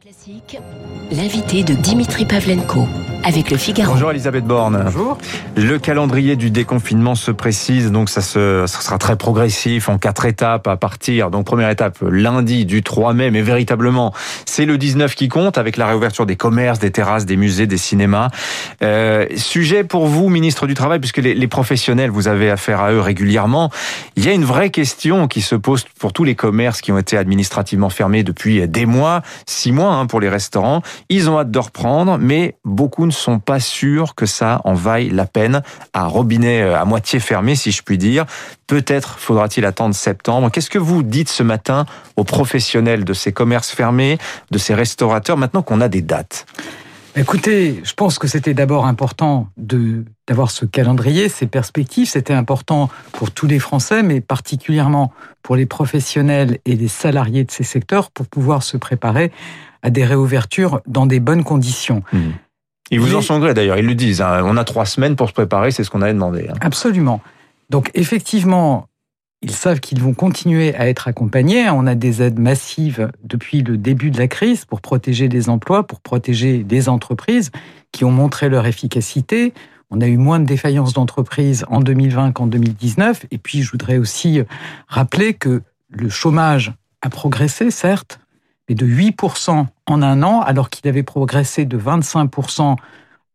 Classique, l'invité de Dimitri Pavlenko avec le Figaro. Bonjour Elisabeth Borne. Bonjour. Le calendrier du déconfinement se précise, donc ça, se, ça sera très progressif en quatre étapes à partir. Donc première étape lundi du 3 mai, mais véritablement c'est le 19 qui compte avec la réouverture des commerces, des terrasses, des musées, des cinémas. Euh, sujet pour vous, ministre du Travail, puisque les, les professionnels, vous avez affaire à eux régulièrement. Il y a une vraie question qui se pose pour tous les commerces qui ont été administrativement fermés depuis des mois, six mois hein, pour les restaurants. Ils ont hâte de reprendre, mais beaucoup ne sont pas sûrs que ça en vaille la peine à robinet euh, à moitié fermé, si je puis dire. Peut-être faudra-t-il attendre septembre. Qu'est-ce que vous dites ce matin aux professionnels de ces commerces fermés, de ces restaurateurs, maintenant qu'on a des dates? Écoutez, je pense que c'était d'abord important de d'avoir ce calendrier, ces perspectives. C'était important pour tous les Français, mais particulièrement pour les professionnels et les salariés de ces secteurs pour pouvoir se préparer à des réouvertures dans des bonnes conditions. Mmh. Ils vous en sont gré d'ailleurs, ils le disent. Hein. On a trois semaines pour se préparer, c'est ce qu'on avait demandé. Hein. Absolument. Donc effectivement, ils savent qu'ils vont continuer à être accompagnés. On a des aides massives depuis le début de la crise pour protéger les emplois, pour protéger les entreprises qui ont montré leur efficacité. On a eu moins de défaillances d'entreprises en 2020 qu'en 2019. Et puis, je voudrais aussi rappeler que le chômage a progressé, certes, mais de 8% en un an, alors qu'il avait progressé de 25%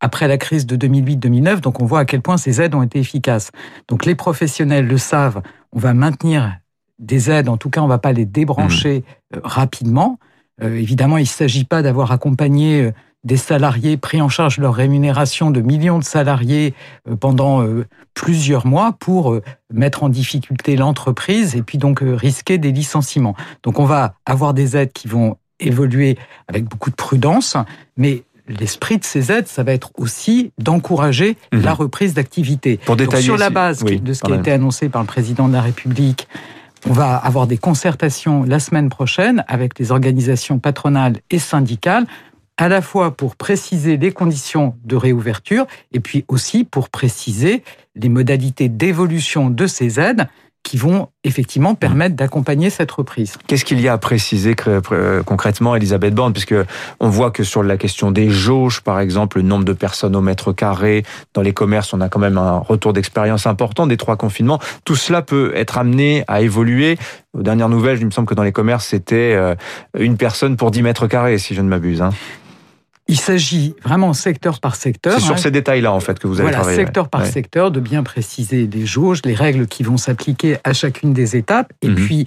après la crise de 2008-2009. Donc on voit à quel point ces aides ont été efficaces. Donc les professionnels le savent, on va maintenir des aides, en tout cas on ne va pas les débrancher mmh. euh, rapidement. Euh, évidemment, il ne s'agit pas d'avoir accompagné euh, des salariés pris en charge leur rémunération de millions de salariés pendant plusieurs mois pour mettre en difficulté l'entreprise et puis donc risquer des licenciements. Donc on va avoir des aides qui vont évoluer avec beaucoup de prudence, mais l'esprit de ces aides, ça va être aussi d'encourager mmh. la reprise d'activité. Pour détailler sur la base oui, de ce qui a été annoncé par le président de la République, on va avoir des concertations la semaine prochaine avec les organisations patronales et syndicales à la fois pour préciser les conditions de réouverture et puis aussi pour préciser les modalités d'évolution de ces aides qui vont effectivement permettre d'accompagner cette reprise. Qu'est-ce qu'il y a à préciser euh, concrètement, Elisabeth Borne, puisque on voit que sur la question des jauges, par exemple, le nombre de personnes au mètre carré, dans les commerces, on a quand même un retour d'expérience important des trois confinements. Tout cela peut être amené à évoluer. Aux dernières nouvelles, il me semble que dans les commerces, c'était euh, une personne pour 10 mètres carrés, si je ne m'abuse. Hein. Il s'agit vraiment secteur par secteur. C'est sur hein. ces détails-là, en fait, que vous avez voilà, travaillé. secteur par secteur, de bien préciser les jauges, les règles qui vont s'appliquer à chacune des étapes, et mhm. puis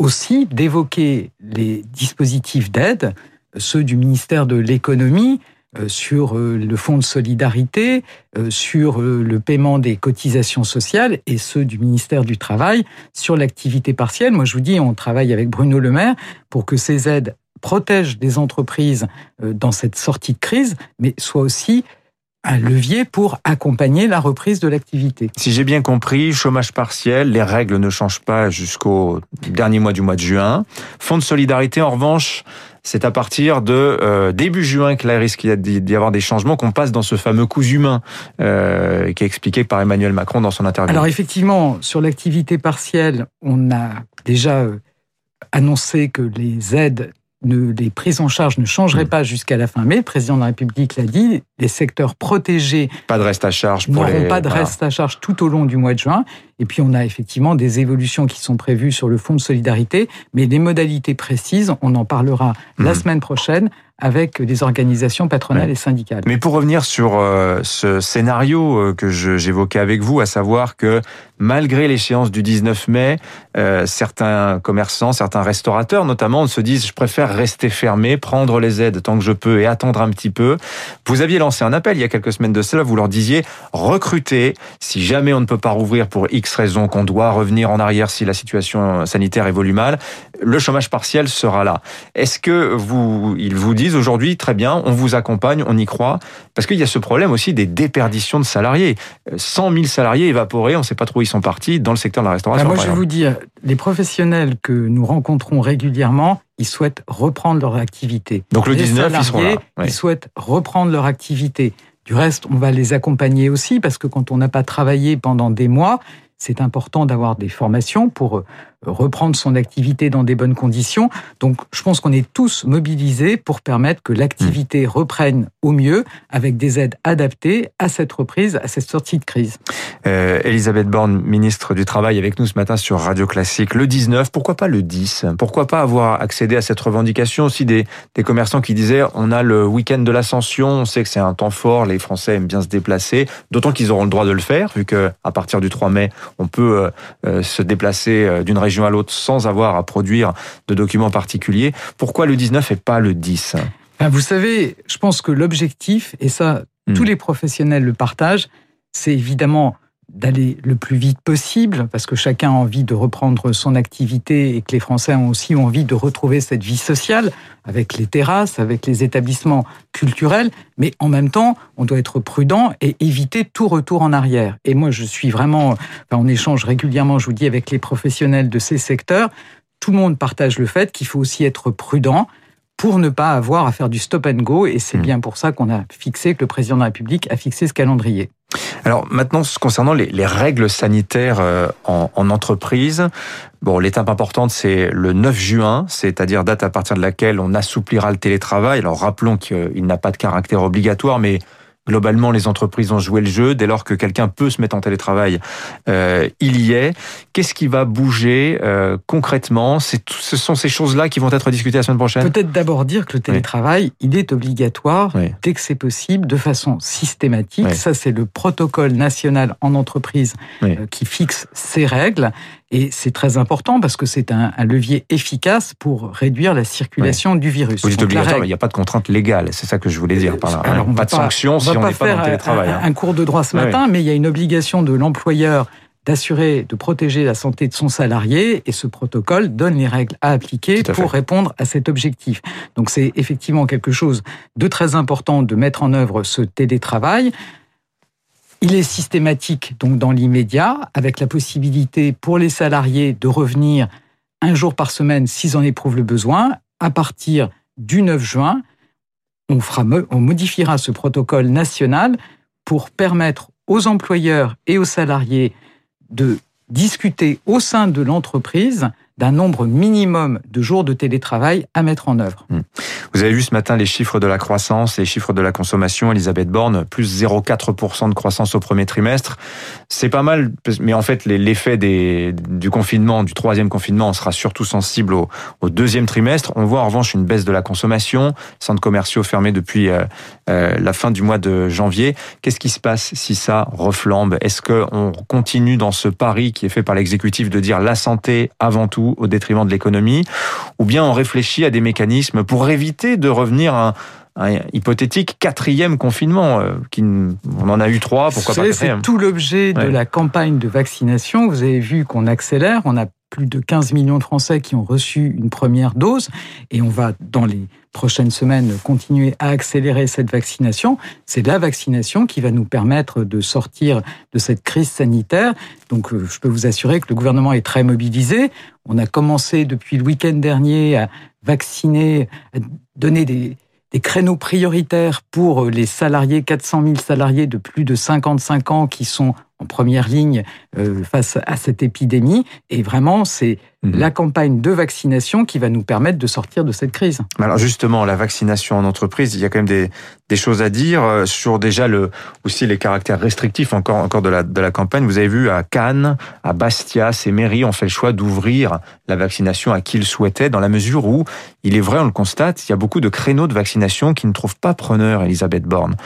aussi d'évoquer les dispositifs d'aide, ceux du ministère de l'économie, euh, sur euh, le fonds de solidarité, euh, sur le paiement des cotisations sociales et ceux du ministère du Travail sur l'activité partielle. Moi, je vous dis, on travaille avec Bruno Le Maire pour que ces aides protège les entreprises euh, dans cette sortie de crise, mais soit aussi un levier pour accompagner la reprise de l'activité. Si j'ai bien compris, chômage partiel, les règles ne changent pas jusqu'au dernier mois du mois de juin. Fonds de solidarité, en revanche, c'est à partir de euh, début juin qu'il risque d'y avoir des changements, qu'on passe dans ce fameux coût humain euh, qui est expliqué par Emmanuel Macron dans son interview. Alors effectivement, sur l'activité partielle, on a déjà annoncé que les aides les prises en charge ne changeraient mmh. pas jusqu'à la fin mai. Le président de la République l'a dit. Les secteurs protégés pas de reste à charge n'auront pas de reste à charge tout au long du mois de juin. Et puis on a effectivement des évolutions qui sont prévues sur le fonds de solidarité, mais les modalités précises, on en parlera la mmh. semaine prochaine avec les organisations patronales et syndicales. Mais pour revenir sur euh, ce scénario euh, que j'évoquais avec vous, à savoir que malgré l'échéance du 19 mai, euh, certains commerçants, certains restaurateurs notamment, se disent je préfère rester fermé, prendre les aides tant que je peux et attendre un petit peu. Vous aviez lancé un appel il y a quelques semaines de cela, vous leur disiez recrutez, si jamais on ne peut pas rouvrir pour X raisons, qu'on doit revenir en arrière si la situation sanitaire évolue mal, le chômage partiel sera là. Est-ce que vous, ils vous disent aujourd'hui, très bien, on vous accompagne, on y croit, parce qu'il y a ce problème aussi des déperditions de salariés. 100 000 salariés évaporés, on ne sait pas trop où ils sont partis dans le secteur de la restauration. moi, je vais vous dire, les professionnels que nous rencontrons régulièrement, ils souhaitent reprendre leur activité. Donc le 19, ils seront là. Ils souhaitent reprendre leur activité. Du reste, on va les accompagner aussi parce que quand on n'a pas travaillé pendant des mois, c'est important d'avoir des formations pour reprendre son activité dans des bonnes conditions. Donc, je pense qu'on est tous mobilisés pour permettre que l'activité mmh. reprenne au mieux avec des aides adaptées à cette reprise, à cette sortie de crise. Euh, Elisabeth Borne, ministre du Travail, avec nous ce matin sur Radio Classique. Le 19, pourquoi pas le 10 Pourquoi pas avoir accédé à cette revendication? Aussi des, des commerçants qui disaient on a le week-end de l'ascension, on sait que c'est un temps fort, les Français aiment bien se déplacer, d'autant qu'ils auront le droit de le faire, vu que à partir du 3 mai, on peut euh, euh, se déplacer euh, d'une région à l'autre sans avoir à produire de documents particuliers. Pourquoi le 19 et pas le 10 ben, Vous savez, je pense que l'objectif, et ça, hmm. tous les professionnels le partagent, c'est évidemment d'aller le plus vite possible, parce que chacun a envie de reprendre son activité et que les Français ont aussi envie de retrouver cette vie sociale avec les terrasses, avec les établissements culturels, mais en même temps, on doit être prudent et éviter tout retour en arrière. Et moi, je suis vraiment, enfin, on échange régulièrement, je vous dis, avec les professionnels de ces secteurs, tout le monde partage le fait qu'il faut aussi être prudent pour ne pas avoir à faire du stop and go, et c'est mmh. bien pour ça qu'on a fixé, que le président de la République a fixé ce calendrier. Alors maintenant, concernant les, les règles sanitaires euh, en, en, entreprise, bon, l'étape importante, c'est le 9 juin, c'est-à-dire date à partir de laquelle on assouplira le télétravail. Alors rappelons qu'il n'a pas de caractère obligatoire, mais Globalement, les entreprises ont joué le jeu. Dès lors que quelqu'un peut se mettre en télétravail, euh, il y est. Qu'est-ce qui va bouger euh, concrètement? Ce sont ces choses-là qui vont être discutées la semaine prochaine? Peut-être d'abord dire que le télétravail, il est obligatoire dès que c'est possible, de façon systématique. Ça, c'est le protocole national en entreprise euh, qui fixe ces règles. Et c'est très important parce que c'est un, levier efficace pour réduire la circulation du virus. Vous dites obligatoire, mais il n'y a pas de contrainte légale. C'est ça que je voulais dire par là. Alors, pas de sanction si on n'est pas dans le télétravail. Un, hein. un cours de droit ce matin, mais il y a une obligation de l'employeur d'assurer, de protéger la santé de son salarié, et ce protocole donne les règles à appliquer pour répondre à cet objectif. Donc c'est effectivement quelque chose de très important de mettre en œuvre ce télétravail. Il est systématique donc dans l'immédiat, avec la possibilité pour les salariés de revenir un jour par semaine s'ils en éprouvent le besoin. À partir du 9 juin, on, modifiera ce protocole national pour permettre aux employeurs et aux salariés de discuter au sein de l'entreprise d'un nombre minimum de jours de télétravail à mettre en œuvre. Hmm. Vous avez vu ce matin les chiffres de la croissance, les chiffres de la consommation, Elisabeth Borne, plus 0,4% de croissance au premier trimestre. C'est pas mal, mais en fait, l'effet du confinement, du troisième confinement, on sera surtout sensible au, deuxième trimestre. On voit en revanche une baisse de la consommation, centres commerciaux fermés depuis euh, euh, la fin du mois de janvier. Qu'est-ce qui se passe si ça reflambe? Est-ce qu'on continue dans ce pari qui est fait par l'exécutif de dire la santé avant tout au détriment de l'économie, ou bien on réfléchit à des mécanismes pour éviter de revenir à un, hypothétique quatrième confinement. Euh, qui, on en a eu trois, pourquoi pas C'est tout l'objet de la campagne de vaccination. Vous avez vu qu'on accélère. On a plus de 15 millions de Français qui ont reçu une première dose et on va dans les prochaines semaines continuer à accélérer cette vaccination. C'est la vaccination qui va nous permettre de sortir de cette crise sanitaire. Donc euh, je peux vous assurer que le gouvernement est très mobilisé. On a commencé depuis le week-end dernier à vacciner, à donner des, des créneaux prioritaires pour les salariés, 400 000 salariés de plus de 55 ans qui sont en première ligne euh, face à cette épidémie. Et vraiment, c'est mhm. la campagne de vaccination qui va nous permettre de sortir de cette crise. Alors justement, la vaccination en entreprise, il y a quand même des, des choses à dire euh, sur déjà le, aussi les caractères restrictifs encore, encore de, la, de la campagne. Vous avez vu à Cannes, à Bastia, ces mairies ont fait le choix d'ouvrir la vaccination à qui le souhaitait, dans la mesure où, il est vrai, on le constate, il y a beaucoup de créneaux de vaccination qui ne trouvent pas preneur, Elisabeth Borne.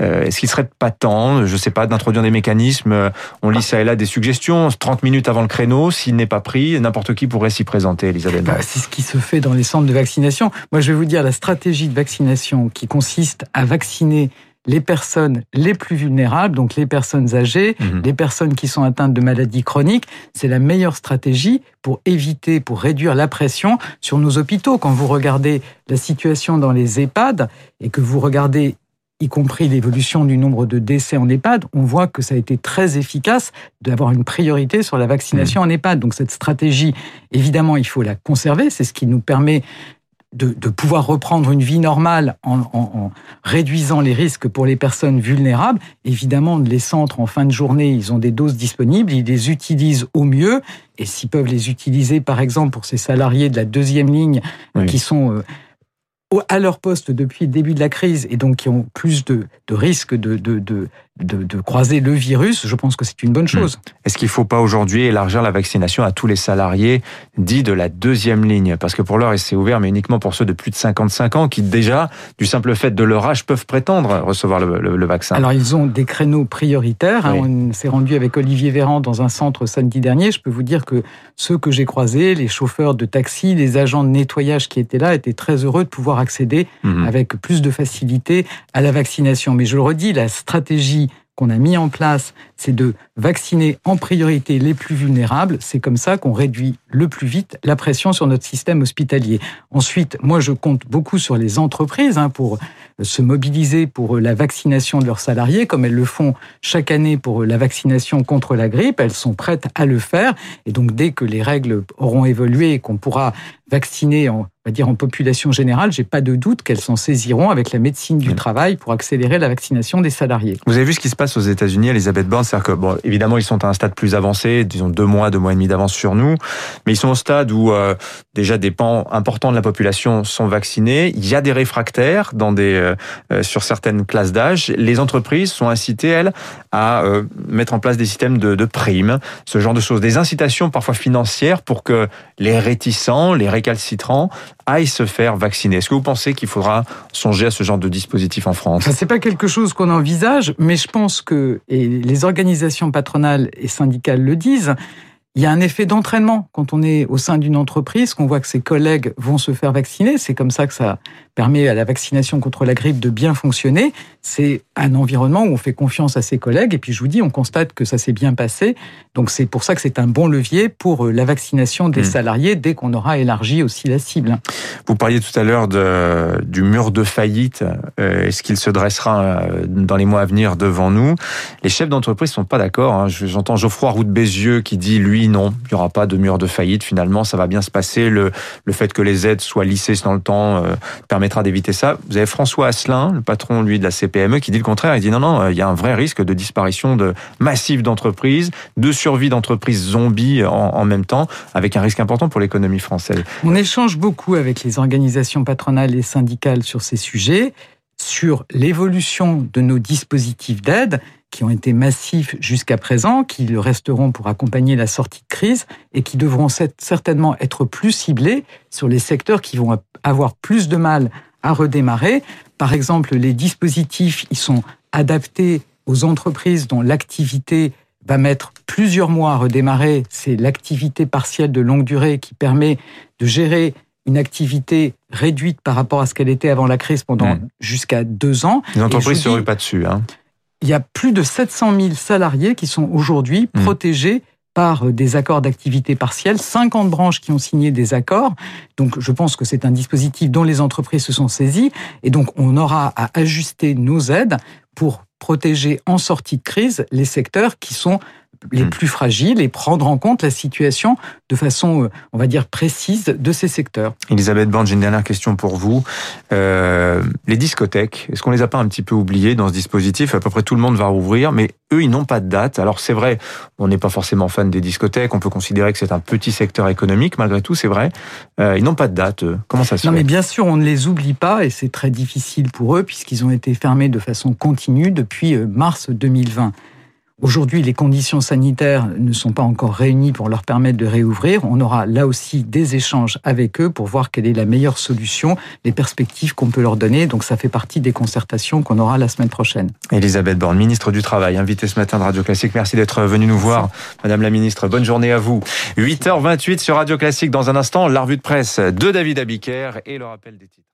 Euh, Est-ce qu'il serait pas temps, je sais pas, d'introduire des mécanismes euh, on lit ça et là des suggestions. 30 minutes avant le créneau, s'il n'est pas pris, n'importe qui pourrait s'y présenter, Elisabeth. Bah, c'est ce qui se fait dans les centres de vaccination. Moi, je vais vous dire la stratégie de vaccination qui consiste à vacciner les personnes les plus vulnérables, donc les personnes âgées, mhm. les personnes qui sont atteintes de maladies chroniques, c'est la meilleure stratégie pour éviter, pour réduire la pression sur nos hôpitaux. Quand vous regardez la situation dans les EHPAD et que vous regardez y compris l'évolution du nombre de décès en EHPAD, on voit que ça a été très efficace d'avoir une priorité sur la vaccination mmh. en EHPAD. Donc cette stratégie, évidemment, il faut la conserver. C'est ce qui nous permet de, pouvoir reprendre une vie normale en, réduisant les risques pour les personnes vulnérables. Évidemment, les centres, en fin de journée, ils ont des doses disponibles, ils les utilisent au mieux. Et s'ils peuvent les utiliser, par exemple, pour ces salariés de la deuxième ligne qui sont euh, à leur poste depuis le début de la crise et donc qui ont plus de, risques de, de, croiser le virus, je pense que c'est une bonne hmm. chose. Est-ce qu'il ne faut pas aujourd'hui élargir la vaccination à tous les salariés dits de la deuxième ligne? Parce que pour l'heure, c'est ouvert, mais uniquement pour ceux de plus de 55 ans qui déjà, du simple fait de leur âge, peuvent prétendre recevoir le, vaccin. Alors ils ont des créneaux prioritaires. Hein. On s'est rendu avec Olivier Véran dans un centre samedi dernier. Je peux vous dire que ceux que j'ai croisés, les chauffeurs de taxi, les agents de nettoyage qui étaient là, étaient très heureux de pouvoir accéder mhm. avec plus de facilité à la vaccination. Mais je le redis, la stratégie qu'on a mis en place, c'est de vacciner en priorité les plus vulnérables. C'est comme ça qu'on réduit le plus vite la pression sur notre système hospitalier. Ensuite, moi, je compte beaucoup sur les entreprises hein, pour se mobiliser pour la vaccination de leurs salariés, comme elles le font chaque année pour la vaccination contre la grippe. Elles sont prêtes à le faire. Et donc, dès que les règles auront évolué et qu'on pourra vacciner en, va dire en population générale, j'ai pas de doute qu'elles s'en saisiront avec la médecine du travail pour accélérer la vaccination des salariés. Vous avez vu ce qui se passe aux États-Unis, Elisabeth Borne, c'est-à-dire que bon, évidemment ils sont à un stade plus avancé, disons deux mois, deux mois et demi d'avance sur nous, mais ils sont au stade où euh, déjà des pans importants de la population sont vaccinés. Il y a des réfractaires dans des euh, euh, sur certaines classes d'âge. Les entreprises sont incitées elles à mettre en place des systèmes de, de primes, ce genre de choses, des incitations parfois financières pour que les réticents, les récalcitrants aillent se faire vacciner. Est-ce que vous pensez qu'il faudra songer à ce genre de dispositif en France? C'est pas quelque chose qu'on envisage, mais je pense que et les organisations patronales et syndicales le disent il y a un effet d'entraînement quand on est au sein d'une entreprise, qu'on voit que ses collègues vont se faire vacciner. C'est comme ça que ça permet à la vaccination contre la grippe de bien fonctionner. C'est un environnement où on fait confiance à ses collègues. Et puis, je vous dis, on constate que ça s'est bien passé. Donc, c'est pour ça que c'est un bon levier pour euh, la vaccination des hmm. salariés dès qu'on aura élargi aussi la cible. Vous parliez tout à l'heure du mur de faillite. Euh, est-ce qu'il se dressera euh, dans les mois à venir devant nous? Les chefs d'entreprise sont pas d'accord. Hein. J'entends Geoffroy Roux de Bézieux qui dit, lui, non, il n'y aura pas de mur de faillite. Finalement, ça va bien se passer. Le, le fait que les aides soient lissées dans le temps euh, permettra d'éviter ça. Vous avez François Asselin, le patron, lui, de la CPME, qui dit le contraire. Il dit non, non, il y a un vrai risque de disparition de massive d'entreprises, de survie d'entreprises zombies en, même temps, avec un risque important pour l'économie française. On échange beaucoup avec les organisations patronales et syndicales sur ces sujets, sur l'évolution de nos dispositifs d'aide qui ont été massifs jusqu'à présent, qui le resteront pour accompagner la sortie de crise et qui devront certainement être plus ciblés sur les secteurs qui vont avoir plus de mal à redémarrer. Par exemple, les dispositifs, ils sont adaptés aux entreprises dont l'activité va mettre plusieurs mois à redémarrer. C'est l'activité partielle de longue durée qui permet de gérer une activité réduite par rapport à ce qu'elle était avant la crise pendant mmh. jusqu'à deux ans. Les entreprises ne se ruent pas dessus. Hein il y a plus de 700 000 salariés qui sont aujourd'hui mmh. protégés par euh, des accords d'activité partielle, 50 branches qui ont signé des accords. Donc je pense que c'est un dispositif dont les entreprises se sont saisies et donc on aura à ajuster nos aides pour protéger en sortie de crise les secteurs qui sont les hmm. plus fragiles et prendre en compte la situation de façon, euh, on va dire, précise de ces secteurs. Elisabeth Band, j'ai une dernière question pour vous. Euh, les discothèques, est-ce qu'on les a pas un petit peu oubliées dans ce dispositif? À peu près tout le monde va rouvrir, mais eux, ils n'ont pas de date. Alors c'est vrai, on n'est pas forcément fan des discothèques, on peut considérer que c'est un petit secteur économique, malgré tout, c'est vrai. Euh, ils n'ont pas de date. Comment ça se non, fait? mais bien sûr, on ne les oublie pas, et c'est très difficile pour eux, puisqu'ils ont été fermés de façon continue depuis mars 2020. Aujourd'hui, les conditions sanitaires ne sont pas encore réunies pour leur permettre de réouvrir. On aura là aussi des échanges avec eux pour voir quelle est la meilleure solution, les perspectives qu'on peut leur donner. Donc ça fait partie des concertations qu'on aura la semaine prochaine. Elisabeth Borne, ministre du Travail, invitée ce matin de Radio Classique. Merci d'être venue nous voir. Madame la ministre, bonne journée à vous. 8h28 sur Radio Classique. Dans un instant, la revue de presse de David Abiker et le rappel des titres.